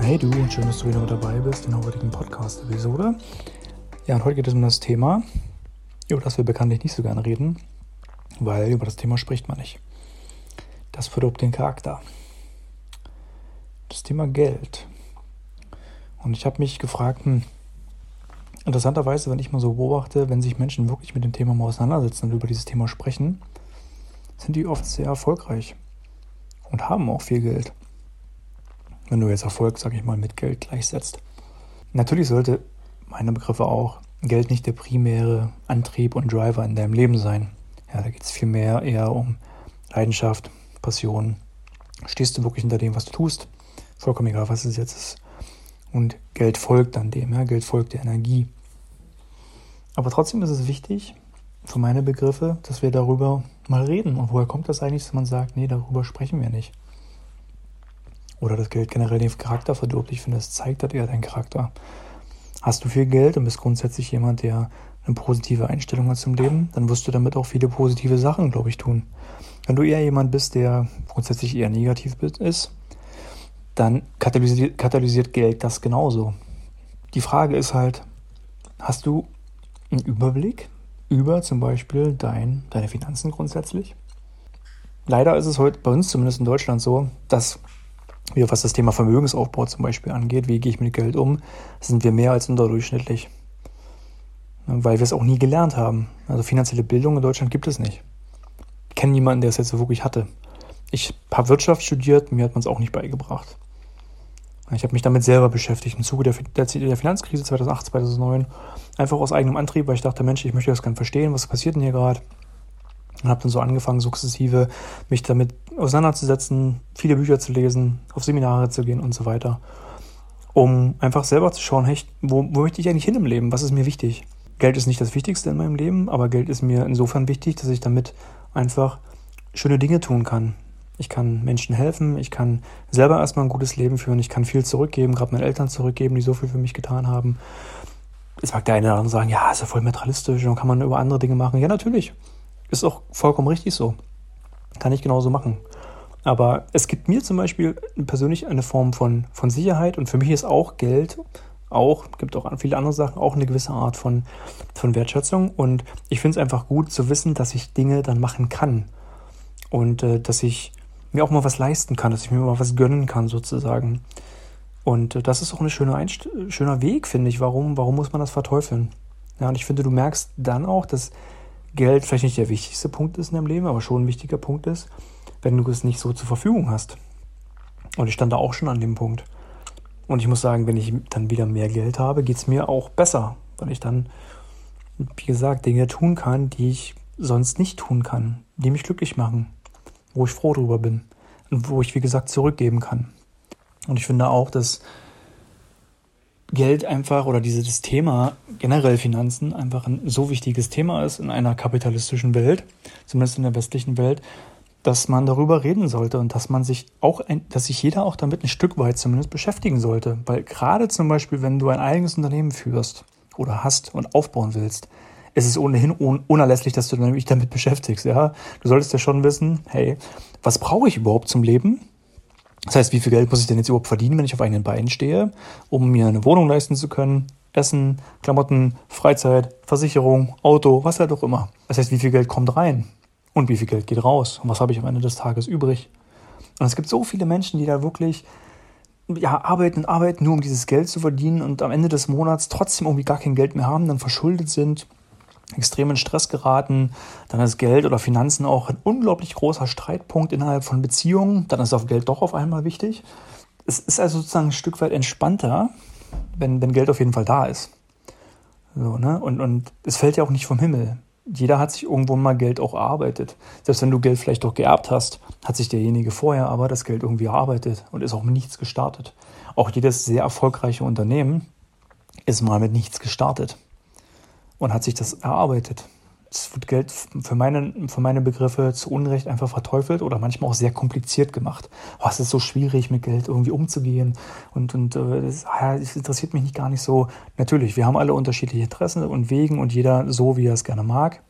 Hey du und schön, dass du wieder mit dabei bist in der heutigen Podcast-Episode. Ja, und heute geht es um das Thema, über das wir bekanntlich nicht so gerne reden, weil über das Thema spricht man nicht. Das verdirbt den Charakter. Das Thema Geld. Und ich habe mich gefragt, hm, interessanterweise, wenn ich mal so beobachte, wenn sich Menschen wirklich mit dem Thema mal auseinandersetzen und über dieses Thema sprechen, sind die oft sehr erfolgreich und haben auch viel Geld. Wenn du jetzt Erfolg, sag ich mal, mit Geld gleichsetzt. Natürlich sollte meine Begriffe auch Geld nicht der primäre Antrieb und Driver in deinem Leben sein. Ja, da geht es vielmehr eher um Leidenschaft, Passion. Stehst du wirklich hinter dem, was du tust? Vollkommen egal, was es jetzt ist. Und Geld folgt dann dem, ja, Geld folgt der Energie. Aber trotzdem ist es wichtig, für meine Begriffe, dass wir darüber mal reden. Und woher kommt das eigentlich, dass man sagt, nee, darüber sprechen wir nicht? Oder das Geld generell den Charakter verdirbt. Ich finde, das zeigt halt eher deinen Charakter. Hast du viel Geld und bist grundsätzlich jemand, der eine positive Einstellung hat zum Leben, dann wirst du damit auch viele positive Sachen, glaube ich, tun. Wenn du eher jemand bist, der grundsätzlich eher negativ ist, dann katalysiert, katalysiert Geld das genauso. Die Frage ist halt, hast du einen Überblick über zum Beispiel dein, deine Finanzen grundsätzlich. Leider ist es heute bei uns zumindest in Deutschland so, dass wir, was das Thema Vermögensaufbau zum Beispiel angeht, wie gehe ich mit Geld um, sind wir mehr als unterdurchschnittlich. Weil wir es auch nie gelernt haben. Also finanzielle Bildung in Deutschland gibt es nicht. Ich kenne niemanden, der es jetzt so wirklich hatte. Ich habe Wirtschaft studiert, mir hat man es auch nicht beigebracht. Ich habe mich damit selber beschäftigt im Zuge der, der, der, Finanzkrise 2008, 2009. Einfach aus eigenem Antrieb, weil ich dachte, Mensch, ich möchte das gerne verstehen, was passiert denn hier gerade. Und habe dann so angefangen, sukzessive mich damit auseinanderzusetzen, viele Bücher zu lesen, auf Seminare zu gehen und so weiter. Um einfach selber zu schauen, hey, wo, wo möchte ich eigentlich hin im Leben? Was ist mir wichtig? Geld ist nicht das Wichtigste in meinem Leben, aber Geld ist mir insofern wichtig, dass ich damit einfach schöne Dinge tun kann. Ich kann Menschen helfen, ich kann selber erstmal ein gutes Leben führen, ich kann viel zurückgeben, gerade meinen Eltern zurückgeben, die so viel für mich getan haben. Jetzt mag der eine oder andere sagen, ja, ist ja voll materialistisch und kann man über andere Dinge machen. Ja, natürlich. Ist auch vollkommen richtig so. Kann ich genauso machen. Aber es gibt mir zum Beispiel persönlich eine Form von, von Sicherheit und für mich ist auch Geld, auch, gibt auch viele andere Sachen, auch eine gewisse Art von, von Wertschätzung. Und ich finde es einfach gut zu wissen, dass ich Dinge dann machen kann. Und äh, dass ich mir auch mal was leisten kann, dass ich mir mal was gönnen kann sozusagen. Und äh, das ist auch ein schöner, Einst schöner Weg, finde ich. Warum, warum muss man das verteufeln? Ja, und ich finde, du merkst dann auch, dass Geld vielleicht nicht der wichtigste Punkt ist in deinem Leben, aber schon ein wichtiger Punkt ist, wenn du es nicht so zur Verfügung hast. Und ich stand da auch schon an dem Punkt. Und ich muss sagen, wenn ich dann wieder mehr Geld habe, geht es mir auch besser, weil ich dann, wie gesagt, Dinge tun kann, die ich sonst nicht tun kann, die mich glücklich machen wo ich froh drüber bin und wo ich, wie gesagt, zurückgeben kann. Und ich finde auch, dass Geld einfach oder dieses Thema generell Finanzen einfach ein so wichtiges Thema ist in einer kapitalistischen Welt, zumindest in der westlichen Welt, dass man darüber reden sollte und dass man sich auch, ein, dass sich jeder auch damit ein Stück weit zumindest beschäftigen sollte. Weil gerade zum Beispiel, wenn du ein eigenes Unternehmen führst oder hast und aufbauen willst, es ist ohnehin un unerlässlich, dass du dich damit beschäftigst. Ja? Du solltest ja schon wissen, hey, was brauche ich überhaupt zum Leben? Das heißt, wie viel Geld muss ich denn jetzt überhaupt verdienen, wenn ich auf eigenen Beinen stehe, um mir eine Wohnung leisten zu können, Essen, Klamotten, Freizeit, Versicherung, Auto, was halt auch immer. Das heißt, wie viel Geld kommt rein und wie viel Geld geht raus und was habe ich am Ende des Tages übrig. Und es gibt so viele Menschen, die da wirklich ja, arbeiten und arbeiten, nur um dieses Geld zu verdienen und am Ende des Monats trotzdem irgendwie gar kein Geld mehr haben, dann verschuldet sind extremen Stress geraten, dann ist Geld oder Finanzen auch ein unglaublich großer Streitpunkt innerhalb von Beziehungen, dann ist auf Geld doch auf einmal wichtig. Es ist also sozusagen ein Stück weit entspannter, wenn, wenn Geld auf jeden Fall da ist. So, ne? und, und es fällt ja auch nicht vom Himmel. Jeder hat sich irgendwo mal Geld auch erarbeitet. Selbst wenn du Geld vielleicht doch geerbt hast, hat sich derjenige vorher aber das Geld irgendwie erarbeitet und ist auch mit nichts gestartet. Auch jedes sehr erfolgreiche Unternehmen ist mal mit nichts gestartet und hat sich das erarbeitet. Es wird Geld für meine, für meine Begriffe zu Unrecht einfach verteufelt oder manchmal auch sehr kompliziert gemacht. Oh, es ist so schwierig, mit Geld irgendwie umzugehen und, und äh, ah, interessiert mich nicht gar nicht so. Natürlich, wir haben alle unterschiedliche Interessen und Wegen und jeder so, wie er es gerne mag.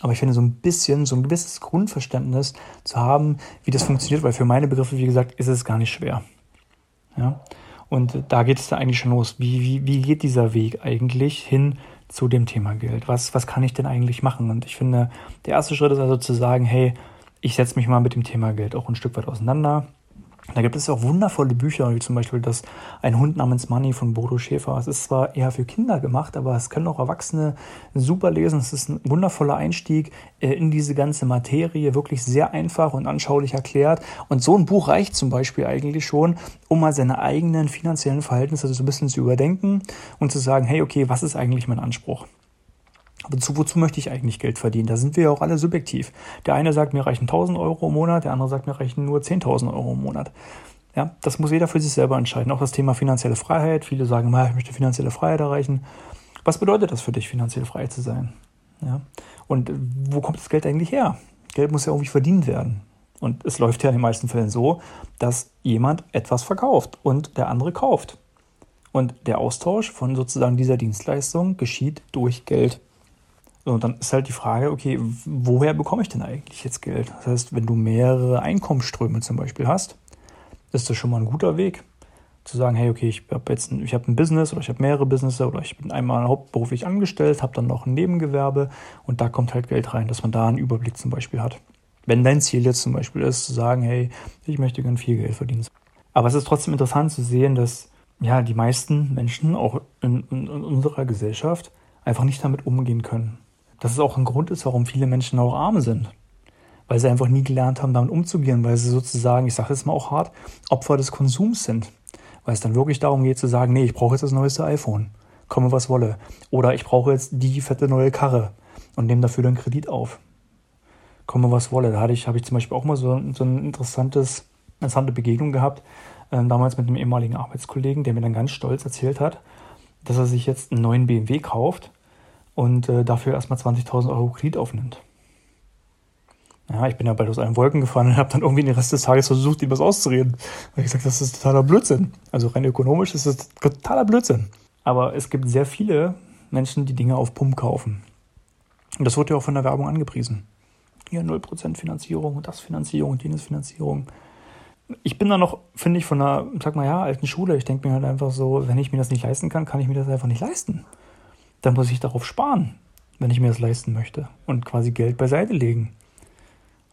Aber ich finde so ein bisschen, so ein gewisses Grundverständnis zu haben, wie das funktioniert, weil für meine Begriffe, wie gesagt, ist es gar nicht schwer. Ja? Und da geht es da eigentlich schon los. Wie, wie, wie geht dieser Weg eigentlich hin zu dem Thema Geld? Was, was kann ich denn eigentlich machen? Und ich finde, der erste Schritt ist also zu sagen, hey, ich setze mich mal mit dem Thema Geld auch ein Stück weit auseinander. Da gibt es auch wundervolle Bücher, wie zum Beispiel das Ein Hund namens Money von Bodo Schäfer. Es ist zwar eher für Kinder gemacht, aber es können auch Erwachsene super lesen. Es ist ein wundervoller Einstieg äh, in diese ganze Materie, wirklich sehr einfach und anschaulich erklärt. Und so ein Buch reicht zum Beispiel eigentlich schon, um mal seine eigenen finanziellen Verhältnisse so ein bisschen zu überdenken und zu sagen, hey, okay, was ist eigentlich mein Anspruch? Wozu, wozu möchte ich eigentlich Geld verdienen? Da sind wir ja auch alle subjektiv. Der eine sagt, mir reichen 1000 Euro im Monat, der andere sagt, mir reichen nur 10.000 Euro im Monat. Ja, das muss jeder für sich selber entscheiden. Auch das Thema finanzielle Freiheit. Viele sagen, ich möchte finanzielle Freiheit erreichen. Was bedeutet das für dich, finanziell frei zu sein? Ja, und wo kommt das Geld eigentlich her? Geld muss ja irgendwie verdient werden. Und es läuft ja in den meisten Fällen so, dass jemand etwas verkauft und der andere kauft. Und der Austausch von sozusagen dieser Dienstleistung geschieht durch Geld. Und dann ist halt die Frage, okay, woher bekomme ich denn eigentlich jetzt Geld? Das heißt, wenn du mehrere Einkommensströme zum Beispiel hast, ist das schon mal ein guter Weg. Zu sagen, hey, okay, ich habe jetzt ein, ich hab ein Business oder ich habe mehrere Business oder ich bin einmal hauptberuflich angestellt, habe dann noch ein Nebengewerbe und da kommt halt Geld rein, dass man da einen Überblick zum Beispiel hat. Wenn dein Ziel jetzt zum Beispiel ist, zu sagen, hey, ich möchte gern viel Geld verdienen. Aber es ist trotzdem interessant zu sehen, dass ja die meisten Menschen auch in, in, in unserer Gesellschaft einfach nicht damit umgehen können dass es auch ein Grund ist, warum viele Menschen auch arm sind. Weil sie einfach nie gelernt haben, damit umzugehen, weil sie sozusagen, ich sage jetzt mal auch hart, Opfer des Konsums sind. Weil es dann wirklich darum geht zu sagen, nee, ich brauche jetzt das neueste iPhone, komme was wolle. Oder ich brauche jetzt die fette neue Karre und nehme dafür dann Kredit auf. Komme was wolle. Da hatte ich, habe ich zum Beispiel auch mal so, so ein interessantes, interessante Begegnung gehabt, äh, damals mit einem ehemaligen Arbeitskollegen, der mir dann ganz stolz erzählt hat, dass er sich jetzt einen neuen BMW kauft und äh, dafür erstmal 20.000 Euro Kredit aufnimmt. Ja, ich bin ja bald aus allen Wolken gefahren und habe dann irgendwie den Rest des Tages versucht, ihm was auszureden. Weil ich gesagt das ist totaler Blödsinn. Also rein ökonomisch ist das totaler Blödsinn. Aber es gibt sehr viele Menschen, die Dinge auf Pump kaufen. Und das wird ja auch von der Werbung angepriesen. Hier 0% Finanzierung und das Finanzierung und jenes Finanzierung. Ich bin da noch, finde ich, von einer, sag mal ja, alten Schule. Ich denke mir halt einfach so, wenn ich mir das nicht leisten kann, kann ich mir das einfach nicht leisten dann muss ich darauf sparen, wenn ich mir das leisten möchte und quasi Geld beiseite legen.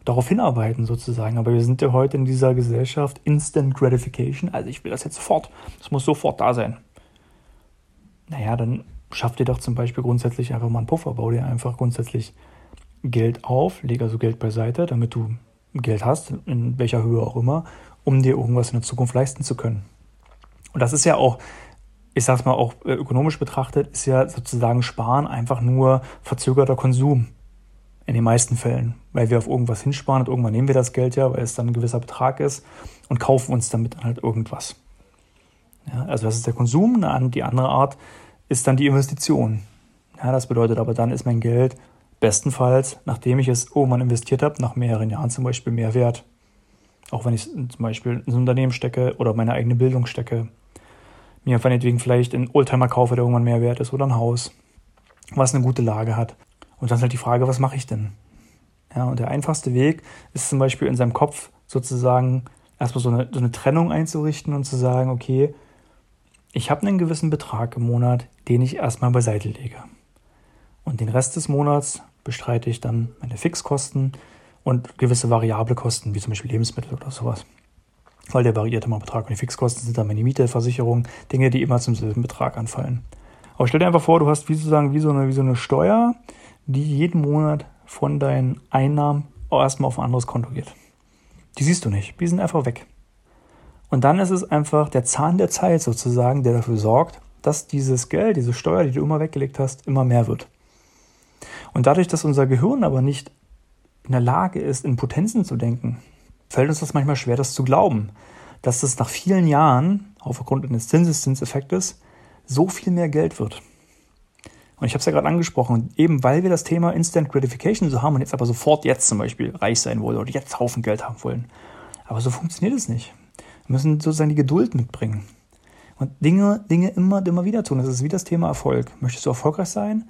Darauf hinarbeiten sozusagen. Aber wir sind ja heute in dieser Gesellschaft Instant Gratification. Also ich will das jetzt sofort. Es muss sofort da sein. Naja, dann schafft ihr doch zum Beispiel grundsätzlich einfach mal einen Puffer. Bau dir einfach grundsätzlich Geld auf, leg also Geld beiseite, damit du Geld hast, in welcher Höhe auch immer, um dir irgendwas in der Zukunft leisten zu können. Und das ist ja auch ich sag's mal auch äh, ökonomisch betrachtet, ist ja sozusagen Sparen einfach nur verzögerter Konsum. In den meisten Fällen. Weil wir auf irgendwas hinsparen und irgendwann nehmen wir das Geld ja, weil es dann ein gewisser Betrag ist und kaufen uns damit dann halt irgendwas. Ja, also das ist der Konsum, die andere Art ist dann die Investition. Ja, das bedeutet aber dann ist mein Geld bestenfalls, nachdem ich es irgendwann investiert habe, nach mehreren Jahren zum Beispiel mehr wert. Auch wenn ich zum Beispiel ins Unternehmen stecke oder meine eigene Bildung stecke mir meinetwegen vielleicht einen Oldtimer kaufe, der irgendwann mehr wert ist, oder ein Haus, was eine gute Lage hat. Und dann ist halt die Frage, was mache ich denn? Ja, und der einfachste Weg ist zum Beispiel in seinem Kopf sozusagen erstmal so eine, so eine Trennung einzurichten und zu sagen, okay, ich habe einen gewissen Betrag im Monat, den ich erstmal beiseite lege. Und den Rest des Monats bestreite ich dann meine Fixkosten und gewisse variable Kosten, wie zum Beispiel Lebensmittel oder sowas weil der variiert immer Betrag. Und die Fixkosten sind dann meine Miete, Versicherung, Dinge, die immer zum selben Betrag anfallen. Aber stell dir einfach vor, du hast wie sozusagen wie so eine, wie so eine Steuer, die jeden Monat von deinen Einnahmen auch erstmal auf ein anderes Konto geht. Die siehst du nicht. Die sind einfach weg. Und dann ist es einfach der Zahn der Zeit sozusagen, der dafür sorgt, dass dieses Geld, diese Steuer, die du immer weggelegt hast, immer mehr wird. Und dadurch, dass unser Gehirn aber nicht in der Lage ist, in Potenzen zu denken, fällt uns das manchmal schwer, das zu glauben, dass es nach vielen Jahren, aufgrund eines Zinseszinseffektes, so viel mehr Geld wird. Und ich habe es ja gerade angesprochen, eben weil wir das Thema Instant Gratification so haben und jetzt aber sofort jetzt zum Beispiel reich sein wollen oder jetzt Haufen Geld haben wollen. Aber so funktioniert es nicht. Wir müssen sozusagen die Geduld mitbringen. Und Dinge, Dinge immer und immer wieder tun. Das ist wie das Thema Erfolg. Möchtest du erfolgreich sein?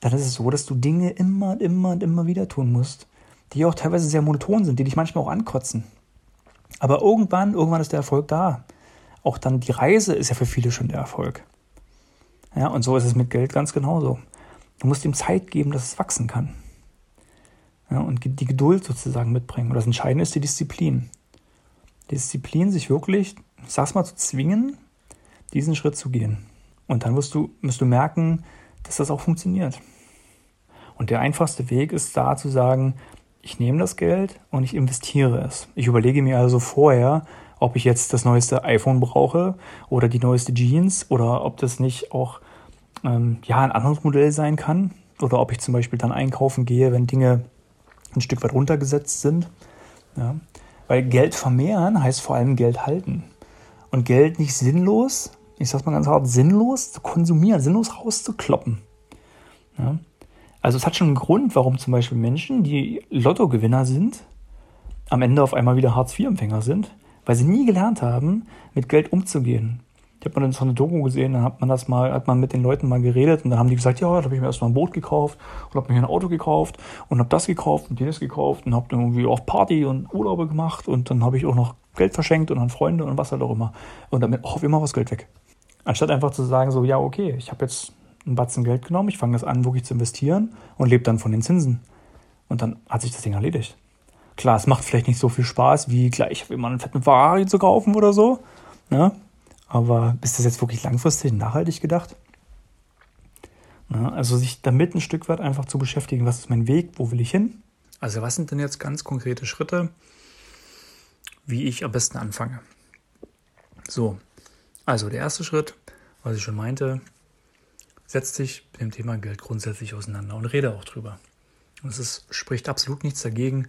Dann ist es so, dass du Dinge immer und immer und immer wieder tun musst die auch teilweise sehr monoton sind, die dich manchmal auch ankotzen. Aber irgendwann, irgendwann ist der Erfolg da. auch dann die Reise ist ja für viele schon der Erfolg. Ja, und so ist es mit Geld ganz genauso. Du musst ihm Zeit geben, dass es wachsen kann. Ja, und die Geduld sozusagen mitbringen. Und das Entscheidende ist die Disziplin. Die Disziplin, sich wirklich, ich sag's mal, zu zwingen, diesen Schritt zu gehen. Und dann wirst du, musst du merken, dass das auch funktioniert. Und der einfachste Weg ist da zu sagen, ich nehme das Geld und ich investiere es. Ich überlege mir also vorher, ob ich jetzt das neueste iPhone brauche oder die neueste Jeans oder ob das nicht auch ähm, ja, ein anderes Modell sein kann oder ob ich zum Beispiel dann einkaufen gehe, wenn Dinge ein Stück weit runtergesetzt sind. Ja. Weil Geld vermehren heißt vor allem Geld halten. Und Geld nicht sinnlos, ich sag's mal ganz hart, sinnlos zu konsumieren, sinnlos rauszukloppen. Ja. Also es hat schon einen Grund, warum zum Beispiel Menschen, die Lottogewinner sind, am Ende auf einmal wieder Hartz-IV-Empfänger sind, weil sie nie gelernt haben, mit Geld umzugehen. Ich habe mal so eine Doku gesehen, dann hat man das mal, hat man mit den Leuten mal geredet und dann haben die gesagt, ja, da habe ich mir erstmal ein Boot gekauft und habe mir ein Auto gekauft und habe das gekauft und jenes gekauft und habe dann irgendwie auch Party und Urlaube gemacht und dann habe ich auch noch Geld verschenkt und an Freunde und was halt auch immer. Und damit auch immer was Geld weg. Anstatt einfach zu sagen, so, ja, okay, ich habe jetzt einen Batzen Geld genommen, ich fange das an, wirklich zu investieren und lebe dann von den Zinsen. Und dann hat sich das Ding erledigt. Klar, es macht vielleicht nicht so viel Spaß, wie gleich immer einen fetten Ferrari zu kaufen oder so. Ne? Aber ist das jetzt wirklich langfristig nachhaltig gedacht? Ja, also sich damit ein Stück weit einfach zu beschäftigen, was ist mein Weg, wo will ich hin? Also was sind denn jetzt ganz konkrete Schritte, wie ich am besten anfange? So, also der erste Schritt, was ich schon meinte, setz dich mit dem Thema Geld grundsätzlich auseinander und rede auch drüber. Und es ist, spricht absolut nichts dagegen,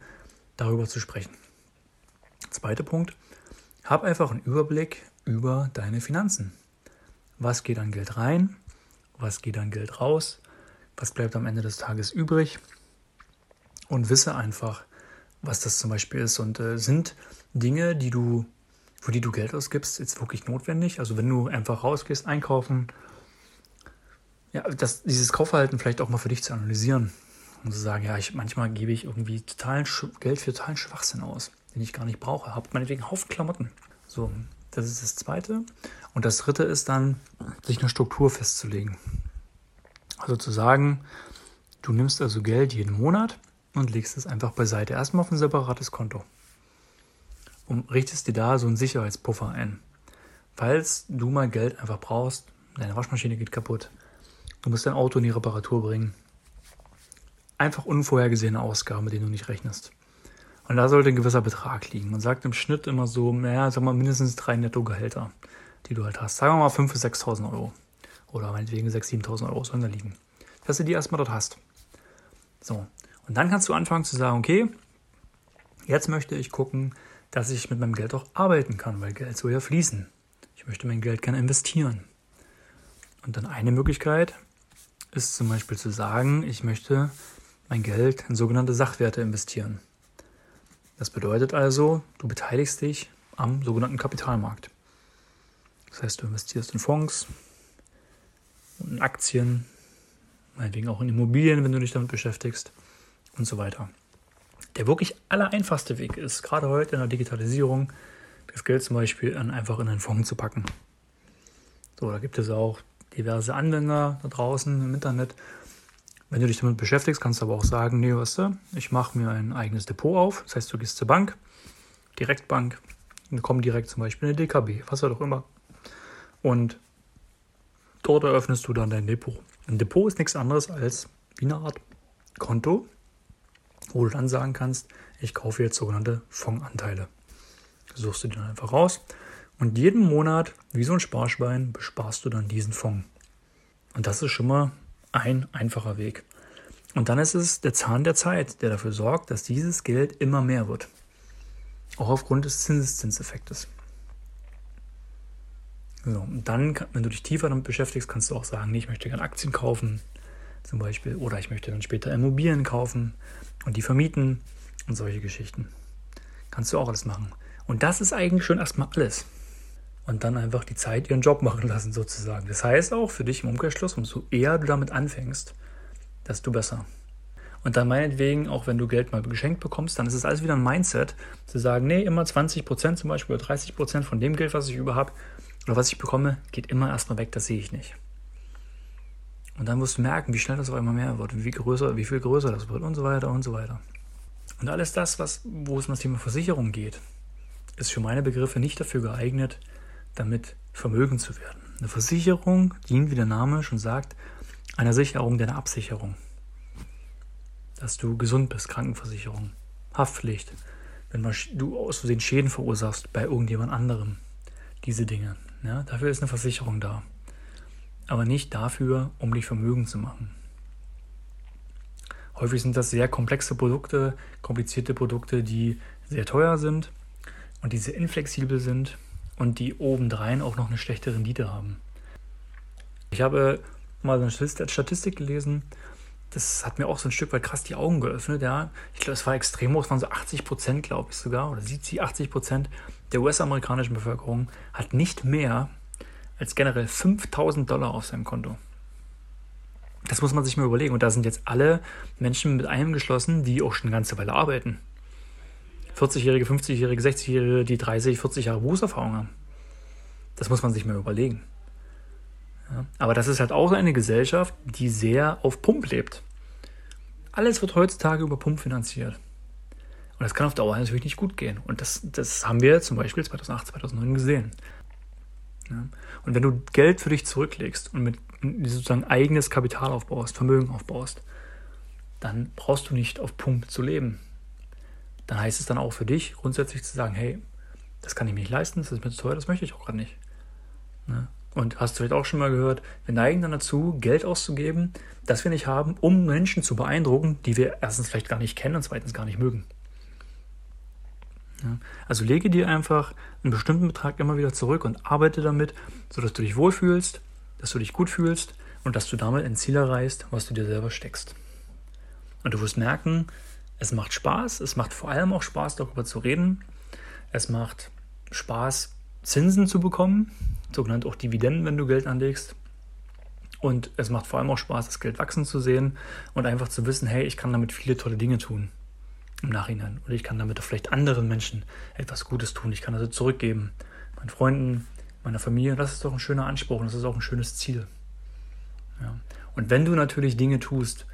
darüber zu sprechen. Zweiter Punkt, hab einfach einen Überblick über deine Finanzen. Was geht an Geld rein? Was geht an Geld raus? Was bleibt am Ende des Tages übrig? Und wisse einfach, was das zum Beispiel ist. Und äh, sind Dinge, die du, für die du Geld ausgibst, jetzt wirklich notwendig? Also wenn du einfach rausgehst, einkaufen, ja, das, dieses Kaufverhalten vielleicht auch mal für dich zu analysieren und zu sagen, ja, ich, manchmal gebe ich irgendwie totalen Geld für totalen Schwachsinn aus, den ich gar nicht brauche. Habe meinetwegen Haufen Klamotten. So, das ist das Zweite. Und das Dritte ist dann, sich eine Struktur festzulegen. Also zu sagen, du nimmst also Geld jeden Monat und legst es einfach beiseite. Erstmal auf ein separates Konto. Und richtest dir da so einen Sicherheitspuffer ein. Falls du mal Geld einfach brauchst, deine Waschmaschine geht kaputt, du musst dein Auto in die Reparatur bringen. Einfach unvorhergesehene Ausgaben, mit denen du nicht rechnest. Und da sollte ein gewisser Betrag liegen. Man sagt im Schnitt immer so, naja, sag mal, mindestens drei Nettogehälter, die du halt hast. Sagen wir mal 5.000 bis 6.000 Euro. Oder meinetwegen 6.000, 7.000 Euro sollen da liegen. Dass du die erstmal dort hast. So. Und dann kannst du anfangen zu sagen, okay, jetzt möchte ich gucken, dass ich mit meinem Geld auch arbeiten kann, weil Geld soll ja fließen. Ich möchte mein Geld gerne investieren. Und dann eine Möglichkeit ist zum Beispiel zu sagen, ich möchte mein Geld in sogenannte Sachwerte investieren. Das bedeutet also, du beteiligst dich am sogenannten Kapitalmarkt. Das heißt, du investierst in Fonds, in Aktien, meinetwegen auch in Immobilien, wenn du dich damit beschäftigst und so weiter. Der wirklich allereinfachste Weg ist, gerade heute in der Digitalisierung, das Geld zum Beispiel einfach in einen Fonds zu packen. So, da gibt es auch diverse Anwender da draußen im Internet, wenn du dich damit beschäftigst, kannst du aber auch sagen, nee, weißt du, ich mache mir ein eigenes Depot auf. Das heißt, du gehst zur Bank, Direktbank, und komm direkt zum Beispiel in eine DKB, was auch immer. Und dort eröffnest du dann dein Depot. Ein Depot ist nichts anderes als wie eine Art Konto, wo du dann sagen kannst, ich kaufe jetzt sogenannte Fondsanteile. Suchst du den einfach raus und jeden Monat, wie so ein Sparschwein, besparst du dann diesen Fonds. Und das ist schon mal ein einfacher Weg. Und dann ist es der Zahn der Zeit, der dafür sorgt, dass dieses Geld immer mehr wird. Auch aufgrund des Zinseszinseffektes. So, und dann, wenn du dich tiefer damit beschäftigst, kannst du auch sagen, nee, ich möchte gerne Aktien kaufen, zum Beispiel, oder ich möchte dann später Immobilien kaufen und die vermieten und solche Geschichten. Kannst du auch alles machen. Und das ist eigentlich schon erstmal alles und dann einfach die Zeit ihren Job machen lassen sozusagen. Das heißt auch für dich im Umkehrschluss, umso eher du damit anfängst, desto besser. Und dann meinetwegen, auch wenn du Geld mal geschenkt bekommst, dann ist es alles wieder ein Mindset, zu sagen, nee, immer 20% zum Beispiel oder 30% von dem Geld, was ich über habe, oder was ich bekomme, geht immer erstmal weg, das sehe ich nicht. Und dann wirst du merken, wie schnell das auf einmal mehr wird, wie größer, wie viel größer das wird und so weiter und so weiter. Und alles das, was, wo es um das Thema Versicherung geht, ist für meine Begriffe nicht dafür geeignet, damit vermögend zu werden. Eine Versicherung dient, wie der Name schon sagt, einer Sicherung, deiner Absicherung. Dass du gesund bist, Krankenversicherung, Haftpflicht, wenn du aus Versehen Schäden verursachst bei irgendjemand anderem. Diese Dinge. Ja, dafür ist eine Versicherung da. Aber nicht dafür, um dich vermögend zu machen. Häufig sind das sehr komplexe Produkte, komplizierte Produkte, die sehr teuer sind und die sehr inflexibel sind und die obendrein auch noch eine schlechte Rendite haben. Ich habe mal eine Statistik gelesen, das hat mir auch so ein Stück weit krass die Augen geöffnet. Ja. Ich glaube, es war extrem hoch, es waren so 80 Prozent, glaube ich sogar, oder 70, 80 Prozent der US-amerikanischen Bevölkerung hat nicht mehr als generell 5000 Dollar auf seinem Konto. Das muss man sich mal überlegen. Und da sind jetzt alle Menschen mit einem geschlossen, die auch schon eine ganze Weile arbeiten. 40-Jährige, 50-Jährige, 60-Jährige, die 30, 40 Jahre Berufserfahrung haben. Das muss man sich mal überlegen. Ja, aber das ist halt auch eine Gesellschaft, die sehr auf Pump lebt. Alles wird heutzutage über Pump finanziert. Und das kann auf Dauer natürlich nicht gut gehen. Und das, das haben wir zum Beispiel 2008, 2009 gesehen. Ja. Und wenn du Geld für dich zurücklegst und mit sozusagen eigenes Kapital aufbaust, Vermögen aufbaust, dann brauchst du nicht auf Pump zu leben. Dann heißt es dann auch für dich grundsätzlich zu sagen, hey, das kann ich mir nicht leisten, das ist mir zu teuer, das möchte ich auch gerade nicht. Ja. Und hast du vielleicht auch schon mal gehört, wir neigen dann dazu, Geld auszugeben, das wir nicht haben, um Menschen zu beeindrucken, die wir erstens vielleicht gar nicht kennen und zweitens gar nicht mögen. Ja, also lege dir einfach einen bestimmten Betrag immer wieder zurück und arbeite damit, sodass du dich wohlfühlst, dass du dich gut fühlst und dass du damit ein Ziel erreichst, was du dir selber steckst. Und du wirst merken, es macht Spaß, es macht vor allem auch Spaß, darüber zu reden. Es macht Spaß, Zinsen zu bekommen, sogenannt auch Dividenden, wenn du Geld anlegst. Und es macht vor allem auch Spaß, das Geld wachsen zu sehen und einfach zu wissen, hey, ich kann damit viele tolle Dinge tun im Nachhinein. Oder ich kann damit auch vielleicht anderen Menschen etwas Gutes tun. Ich kann also zurückgeben. Meinen Freunden, meiner Familie. Das ist doch ein schöner Anspruch und das ist auch ein schönes Ziel. Ja. Und wenn du natürlich Dinge tust,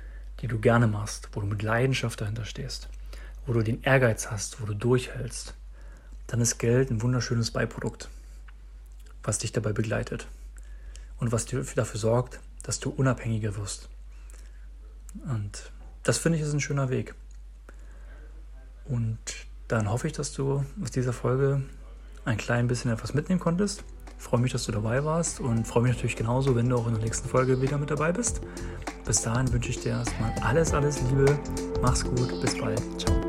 die du gerne machst, wo du mit Leidenschaft dahinter stehst, wo du den Ehrgeiz hast, wo du durchhältst, dann ist Geld ein wunderschönes Beiprodukt was dich dabei begleitet und was dafür sorgt, dass du unabhängiger wirst. Und das finde ich ist ein schöner Weg. Und dann hoffe ich, dass du aus dieser Folge ein klein bisschen etwas mitnehmen konntest. Ich freue mich, dass du dabei warst und freue mich natürlich genauso, wenn du auch in der nächsten Folge wieder mit dabei bist. Bis dahin wünsche ich dir erstmal alles, alles Liebe. Mach's gut. Bis bald. Ciao.